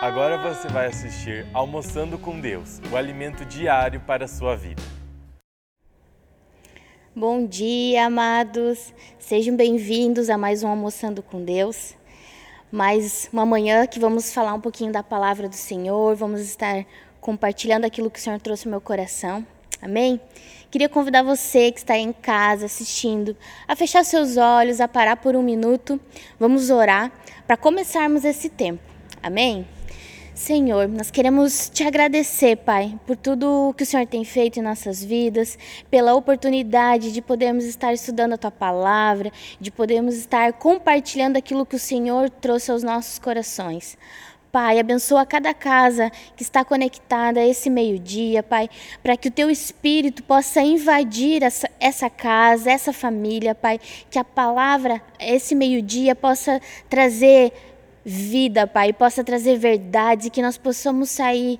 Agora você vai assistir Almoçando com Deus, o alimento diário para a sua vida. Bom dia, amados. Sejam bem-vindos a mais um Almoçando com Deus. Mais uma manhã que vamos falar um pouquinho da palavra do Senhor, vamos estar compartilhando aquilo que o Senhor trouxe ao meu coração. Amém? Queria convidar você que está em casa assistindo a fechar seus olhos, a parar por um minuto. Vamos orar para começarmos esse tempo. Amém? Senhor, nós queremos te agradecer, Pai, por tudo que o Senhor tem feito em nossas vidas, pela oportunidade de podermos estar estudando a tua palavra, de podermos estar compartilhando aquilo que o Senhor trouxe aos nossos corações. Pai, abençoa cada casa que está conectada a esse meio-dia, Pai, para que o teu espírito possa invadir essa, essa casa, essa família, Pai, que a palavra, esse meio-dia, possa trazer vida, Pai, possa trazer verdades e que nós possamos sair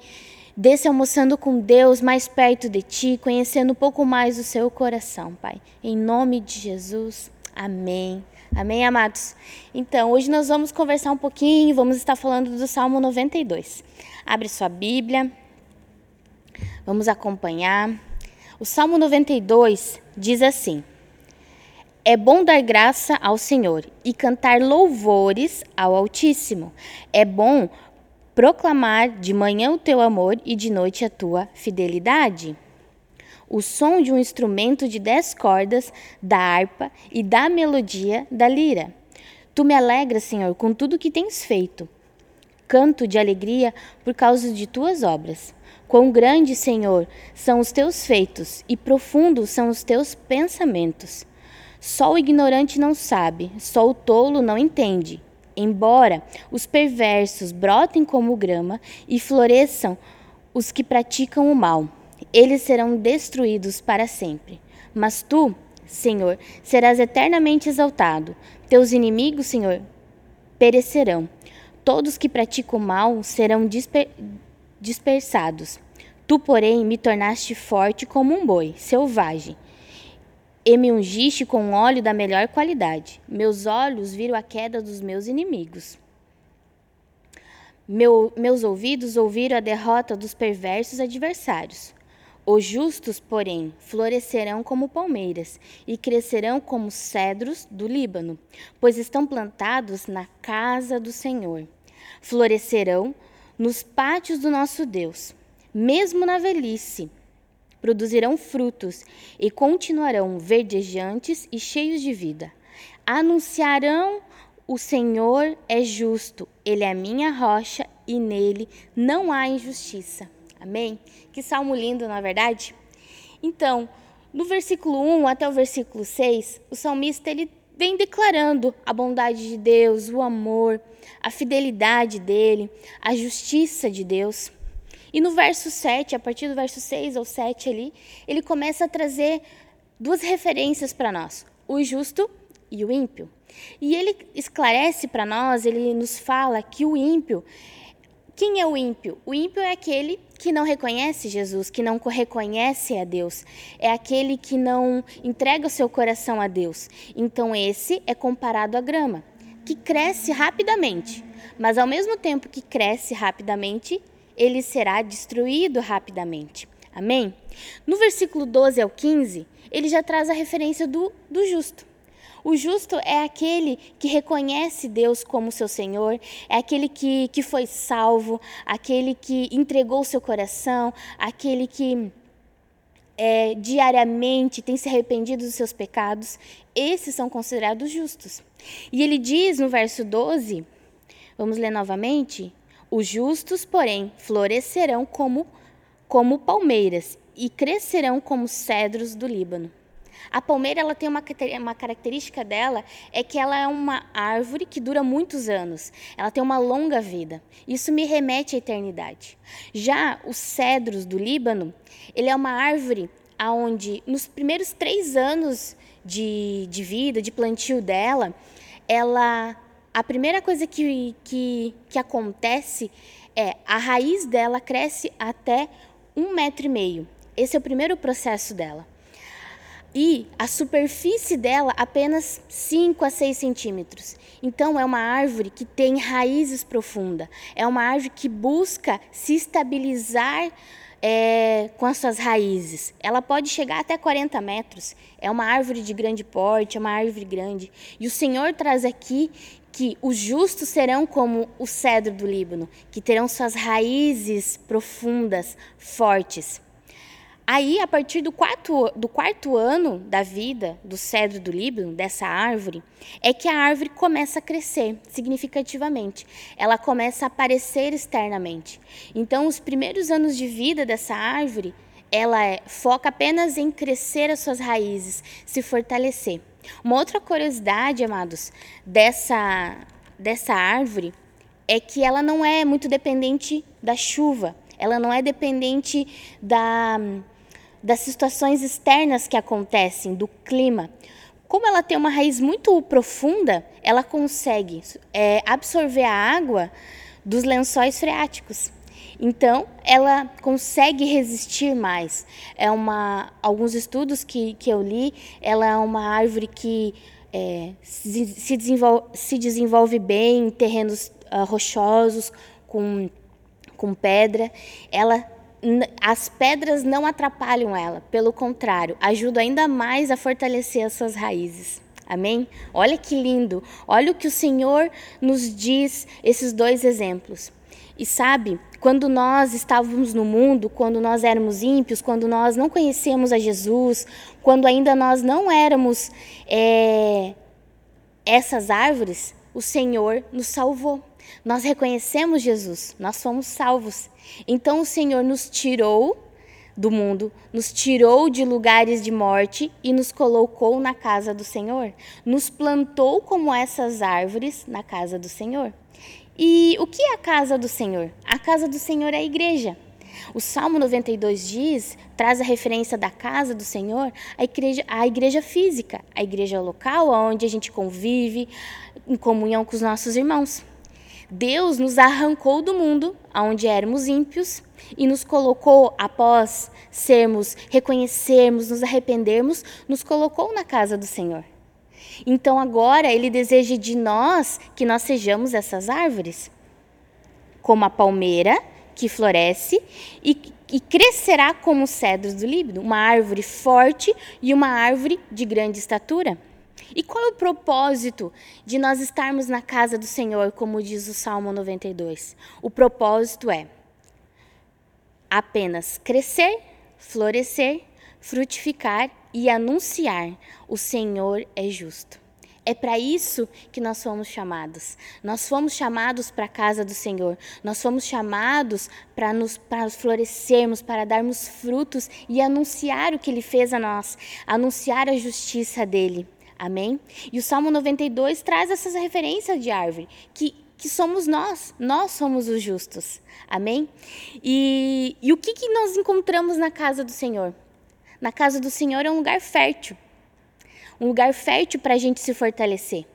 desse almoçando com Deus mais perto de Ti, conhecendo um pouco mais o Seu coração, Pai. Em nome de Jesus, amém. Amém, amados? Então, hoje nós vamos conversar um pouquinho, vamos estar falando do Salmo 92. Abre sua Bíblia, vamos acompanhar. O Salmo 92 diz assim: é bom dar graça ao Senhor e cantar louvores ao Altíssimo. É bom proclamar de manhã o teu amor e de noite a tua fidelidade. O som de um instrumento de dez cordas, da harpa e da melodia da lira. Tu me alegras, Senhor, com tudo que tens feito. Canto de alegria por causa de tuas obras. Quão grandes, Senhor, são os teus feitos e profundos são os teus pensamentos. Só o ignorante não sabe, só o tolo não entende. Embora os perversos brotem como grama e floresçam os que praticam o mal, eles serão destruídos para sempre. Mas tu, Senhor, serás eternamente exaltado. Teus inimigos, Senhor, perecerão. Todos que praticam o mal serão disper dispersados. Tu, porém, me tornaste forte como um boi selvagem e me ungiste com óleo da melhor qualidade. Meus olhos viram a queda dos meus inimigos. Meu, meus ouvidos ouviram a derrota dos perversos adversários. Os justos, porém, florescerão como palmeiras e crescerão como cedros do Líbano, pois estão plantados na casa do Senhor. Florescerão nos pátios do nosso Deus, mesmo na velhice produzirão frutos e continuarão verdejantes e cheios de vida. Anunciarão: O Senhor é justo, Ele é minha rocha e nele não há injustiça. Amém? Que salmo lindo, na é verdade? Então, no versículo 1 até o versículo 6, o salmista ele vem declarando a bondade de Deus, o amor, a fidelidade dele, a justiça de Deus. E no verso 7, a partir do verso 6 ou 7 ali, ele começa a trazer duas referências para nós: o justo e o ímpio. E ele esclarece para nós, ele nos fala que o ímpio. Quem é o ímpio? O ímpio é aquele que não reconhece Jesus, que não reconhece a Deus. É aquele que não entrega o seu coração a Deus. Então, esse é comparado à grama, que cresce rapidamente. Mas, ao mesmo tempo que cresce rapidamente, ele será destruído rapidamente. Amém? No versículo 12 ao 15, ele já traz a referência do, do justo. O justo é aquele que reconhece Deus como seu Senhor, é aquele que, que foi salvo, aquele que entregou seu coração, aquele que é, diariamente tem se arrependido dos seus pecados. Esses são considerados justos. E ele diz no verso 12, vamos ler novamente: os justos, porém, florescerão como, como palmeiras e crescerão como cedros do Líbano. A palmeira ela tem uma, uma característica dela é que ela é uma árvore que dura muitos anos. Ela tem uma longa vida. Isso me remete à eternidade. Já os cedros do Líbano, ele é uma árvore aonde nos primeiros três anos de, de vida, de plantio dela, ela a primeira coisa que, que, que acontece é a raiz dela cresce até um metro e meio. Esse é o primeiro processo dela. e a superfície dela apenas 5 a 6 centímetros. Então, é uma árvore que tem raízes profundas, é uma árvore que busca se estabilizar é, com as suas raízes. Ela pode chegar até 40 metros. É uma árvore de grande porte, é uma árvore grande. E o Senhor traz aqui que os justos serão como o cedro do Líbano, que terão suas raízes profundas, fortes. Aí, a partir do quarto, do quarto ano da vida do cedro do Líbano, dessa árvore, é que a árvore começa a crescer significativamente. Ela começa a aparecer externamente. Então, os primeiros anos de vida dessa árvore, ela é, foca apenas em crescer as suas raízes, se fortalecer. Uma outra curiosidade, amados, dessa, dessa árvore é que ela não é muito dependente da chuva, ela não é dependente da das situações externas que acontecem, do clima. Como ela tem uma raiz muito profunda, ela consegue é, absorver a água dos lençóis freáticos. Então, ela consegue resistir mais. É uma, alguns estudos que, que eu li, ela é uma árvore que é, se, se, desenvolve, se desenvolve bem em terrenos uh, rochosos, com, com pedra. Ela as pedras não atrapalham ela, pelo contrário, ajudam ainda mais a fortalecer as suas raízes. Amém? Olha que lindo. Olha o que o Senhor nos diz esses dois exemplos. E sabe, quando nós estávamos no mundo, quando nós éramos ímpios, quando nós não conhecíamos a Jesus, quando ainda nós não éramos é, essas árvores, o Senhor nos salvou. Nós reconhecemos Jesus, nós fomos salvos. Então o Senhor nos tirou do mundo, nos tirou de lugares de morte e nos colocou na casa do Senhor. Nos plantou como essas árvores na casa do Senhor. E o que é a casa do Senhor? A casa do Senhor é a igreja. O Salmo 92 diz, traz a referência da casa do Senhor, a igreja, a igreja física, a igreja local, onde a gente convive em comunhão com os nossos irmãos. Deus nos arrancou do mundo, onde éramos ímpios, e nos colocou, após sermos, reconhecermos, nos arrependermos, nos colocou na casa do Senhor. Então agora Ele deseja de nós que nós sejamos essas árvores, como a palmeira que floresce e, e crescerá como os cedros do Líbano, uma árvore forte e uma árvore de grande estatura. E qual é o propósito de nós estarmos na casa do Senhor, como diz o Salmo 92? O propósito é apenas crescer, florescer, frutificar e anunciar: o Senhor é justo. É para isso que nós fomos chamados. Nós fomos chamados para a casa do Senhor. Nós fomos chamados para nos para florescermos, para darmos frutos e anunciar o que Ele fez a nós, anunciar a justiça dele. Amém? E o Salmo 92 traz essas referências de árvore, que, que somos nós, nós somos os justos. Amém? E, e o que, que nós encontramos na casa do Senhor? Na casa do Senhor é um lugar fértil, um lugar fértil para a gente se fortalecer.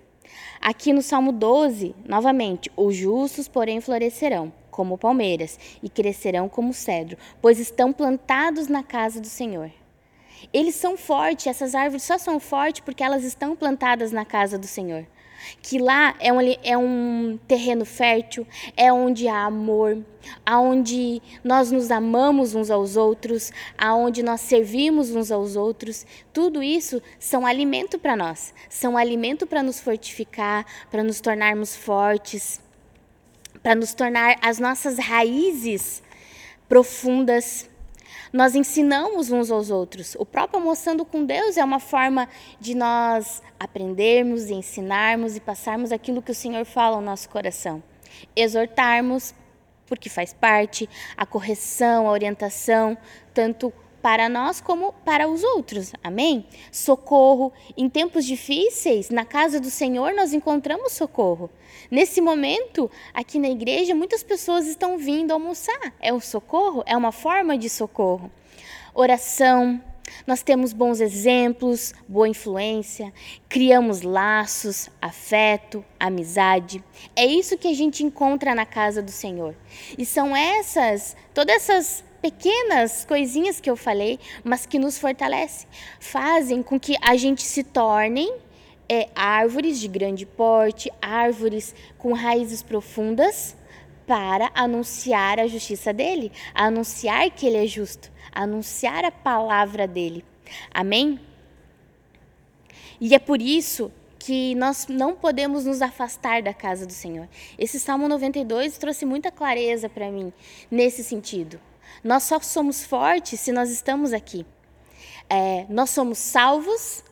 Aqui no Salmo 12, novamente, os justos, porém, florescerão como palmeiras e crescerão como cedro, pois estão plantados na casa do Senhor. Eles são fortes, essas árvores só são fortes porque elas estão plantadas na casa do Senhor. Que lá é um, é um terreno fértil, é onde há amor, aonde nós nos amamos uns aos outros, aonde nós servimos uns aos outros. Tudo isso são alimento para nós, são alimento para nos fortificar, para nos tornarmos fortes, para nos tornar as nossas raízes profundas nós ensinamos uns aos outros. O próprio Almoçando com Deus é uma forma de nós aprendermos, ensinarmos e passarmos aquilo que o Senhor fala ao nosso coração. Exortarmos, porque faz parte, a correção, a orientação, tanto para nós como para os outros. Amém? Socorro. Em tempos difíceis, na casa do Senhor, nós encontramos socorro. Nesse momento, aqui na igreja, muitas pessoas estão vindo almoçar. É um socorro? É uma forma de socorro. Oração. Nós temos bons exemplos, boa influência, criamos laços, afeto, amizade. É isso que a gente encontra na casa do Senhor. E são essas, todas essas pequenas coisinhas que eu falei, mas que nos fortalecem, fazem com que a gente se tornem é, árvores de grande porte, árvores com raízes profundas, para anunciar a justiça dele, anunciar que ele é justo, anunciar a palavra dele. Amém? E é por isso que nós não podemos nos afastar da casa do Senhor. Esse Salmo 92 trouxe muita clareza para mim nesse sentido. Nós só somos fortes se nós estamos aqui. É, nós somos salvos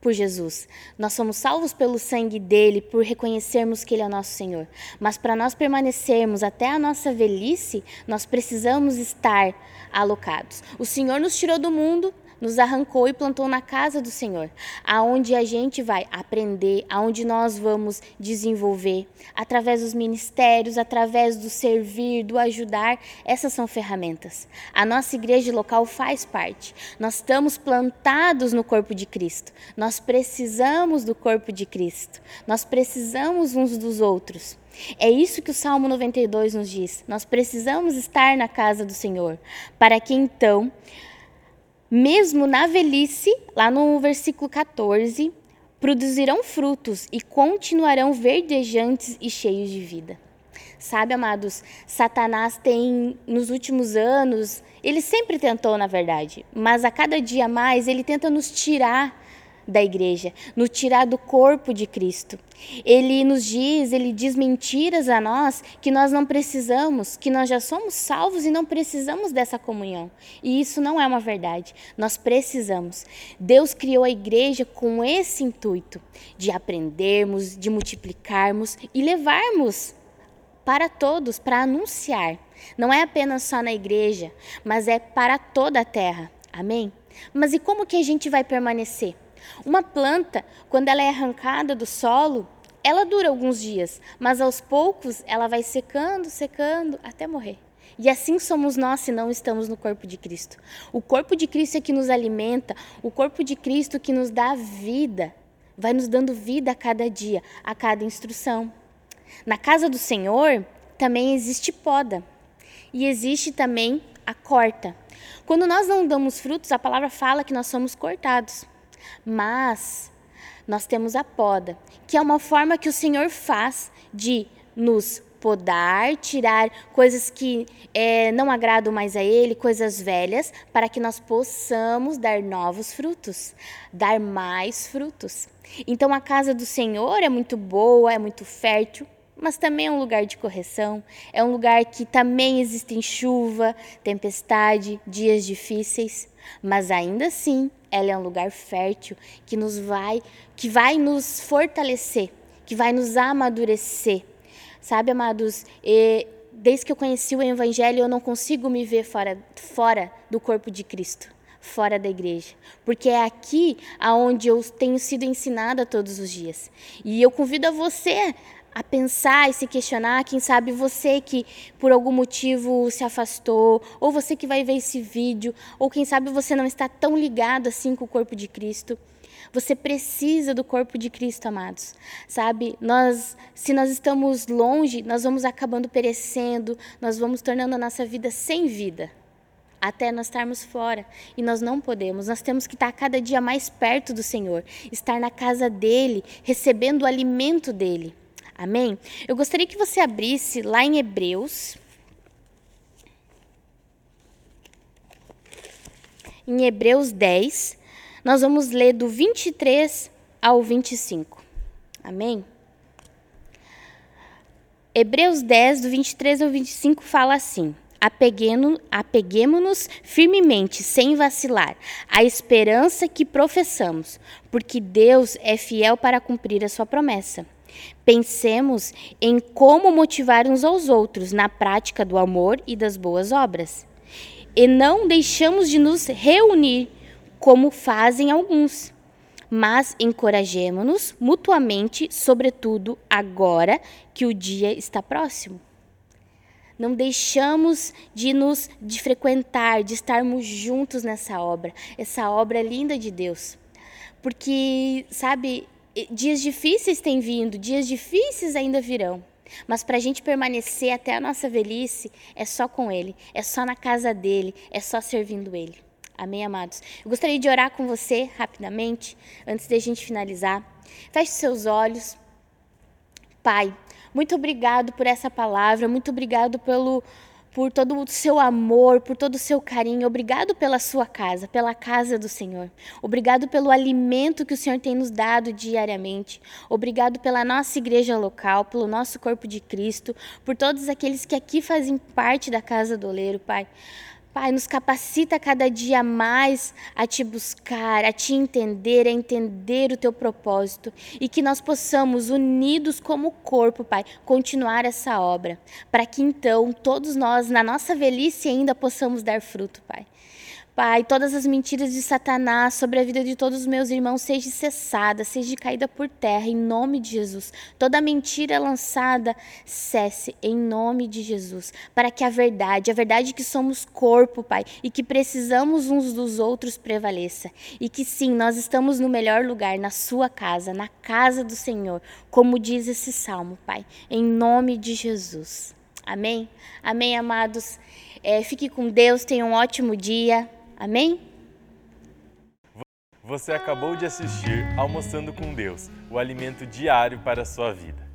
por Jesus. Nós somos salvos pelo sangue dele, por reconhecermos que ele é nosso Senhor. Mas para nós permanecermos até a nossa velhice, nós precisamos estar alocados. O Senhor nos tirou do mundo, nos arrancou e plantou na casa do Senhor, aonde a gente vai aprender, aonde nós vamos desenvolver, através dos ministérios, através do servir, do ajudar, essas são ferramentas. A nossa igreja local faz parte. Nós estamos plantados no corpo de Cristo. Nós precisamos do corpo de Cristo. Nós precisamos uns dos outros. É isso que o Salmo 92 nos diz. Nós precisamos estar na casa do Senhor, para que então mesmo na velhice, lá no versículo 14, produzirão frutos e continuarão verdejantes e cheios de vida. Sabe, amados, Satanás tem nos últimos anos, ele sempre tentou, na verdade, mas a cada dia mais ele tenta nos tirar da igreja, nos tirar do corpo de Cristo. Ele nos diz, ele diz mentiras a nós que nós não precisamos, que nós já somos salvos e não precisamos dessa comunhão. E isso não é uma verdade. Nós precisamos. Deus criou a igreja com esse intuito de aprendermos, de multiplicarmos e levarmos para todos, para anunciar. Não é apenas só na igreja, mas é para toda a terra. Amém? Mas e como que a gente vai permanecer? Uma planta, quando ela é arrancada do solo, ela dura alguns dias, mas aos poucos ela vai secando, secando até morrer. E assim somos nós se não estamos no corpo de Cristo. O corpo de Cristo é que nos alimenta, o corpo de Cristo que nos dá vida, vai nos dando vida a cada dia, a cada instrução. Na casa do Senhor também existe poda e existe também a corta. Quando nós não damos frutos, a palavra fala que nós somos cortados. Mas nós temos a poda, que é uma forma que o Senhor faz de nos podar, tirar coisas que é, não agradam mais a Ele, coisas velhas, para que nós possamos dar novos frutos, dar mais frutos. Então a casa do Senhor é muito boa, é muito fértil, mas também é um lugar de correção, é um lugar que também existem chuva, tempestade, dias difíceis, mas ainda assim ela é um lugar fértil que nos vai, que vai nos fortalecer, que vai nos amadurecer. Sabe, amados, e desde que eu conheci o evangelho, eu não consigo me ver fora, fora do corpo de Cristo, fora da igreja, porque é aqui aonde eu tenho sido ensinada todos os dias. E eu convido a você a pensar e se questionar, quem sabe você que por algum motivo se afastou, ou você que vai ver esse vídeo, ou quem sabe você não está tão ligado assim com o corpo de Cristo. Você precisa do corpo de Cristo, amados. Sabe? Nós, se nós estamos longe, nós vamos acabando perecendo, nós vamos tornando a nossa vida sem vida. Até nós estarmos fora. E nós não podemos. Nós temos que estar cada dia mais perto do Senhor, estar na casa dele, recebendo o alimento dele. Amém? Eu gostaria que você abrisse lá em Hebreus. Em Hebreus 10, nós vamos ler do 23 ao 25. Amém? Hebreus 10, do 23 ao 25, fala assim: Apeguemo-nos firmemente, sem vacilar, à esperança que professamos, porque Deus é fiel para cumprir a sua promessa. Pensemos em como motivar uns aos outros na prática do amor e das boas obras. E não deixamos de nos reunir, como fazem alguns, mas encorajemo-nos mutuamente, sobretudo agora que o dia está próximo. Não deixamos de nos de frequentar, de estarmos juntos nessa obra, essa obra linda de Deus. Porque, sabe, dias difíceis têm vindo, dias difíceis ainda virão. Mas para a gente permanecer até a nossa velhice, é só com Ele, é só na casa dele, é só servindo Ele. Amém, amados? Eu gostaria de orar com você rapidamente, antes de a gente finalizar. Feche seus olhos. Pai, muito obrigado por essa palavra, muito obrigado pelo por todo o seu amor, por todo o seu carinho. Obrigado pela sua casa, pela casa do Senhor. Obrigado pelo alimento que o Senhor tem nos dado diariamente. Obrigado pela nossa igreja local, pelo nosso corpo de Cristo, por todos aqueles que aqui fazem parte da casa do oleiro, Pai. Pai, nos capacita cada dia mais a te buscar, a te entender, a entender o teu propósito e que nós possamos, unidos como corpo, Pai, continuar essa obra, para que então todos nós, na nossa velhice, ainda possamos dar fruto, Pai. Pai, todas as mentiras de Satanás sobre a vida de todos os meus irmãos sejam cessadas, seja caída por terra, em nome de Jesus. Toda mentira lançada cesse, em nome de Jesus. Para que a verdade, a verdade que somos corpo, Pai, e que precisamos uns dos outros prevaleça. E que sim, nós estamos no melhor lugar, na Sua casa, na casa do Senhor, como diz esse salmo, Pai, em nome de Jesus. Amém? Amém, amados. É, fique com Deus, tenha um ótimo dia. Amém? Você acabou de assistir Almoçando com Deus, o alimento diário para a sua vida.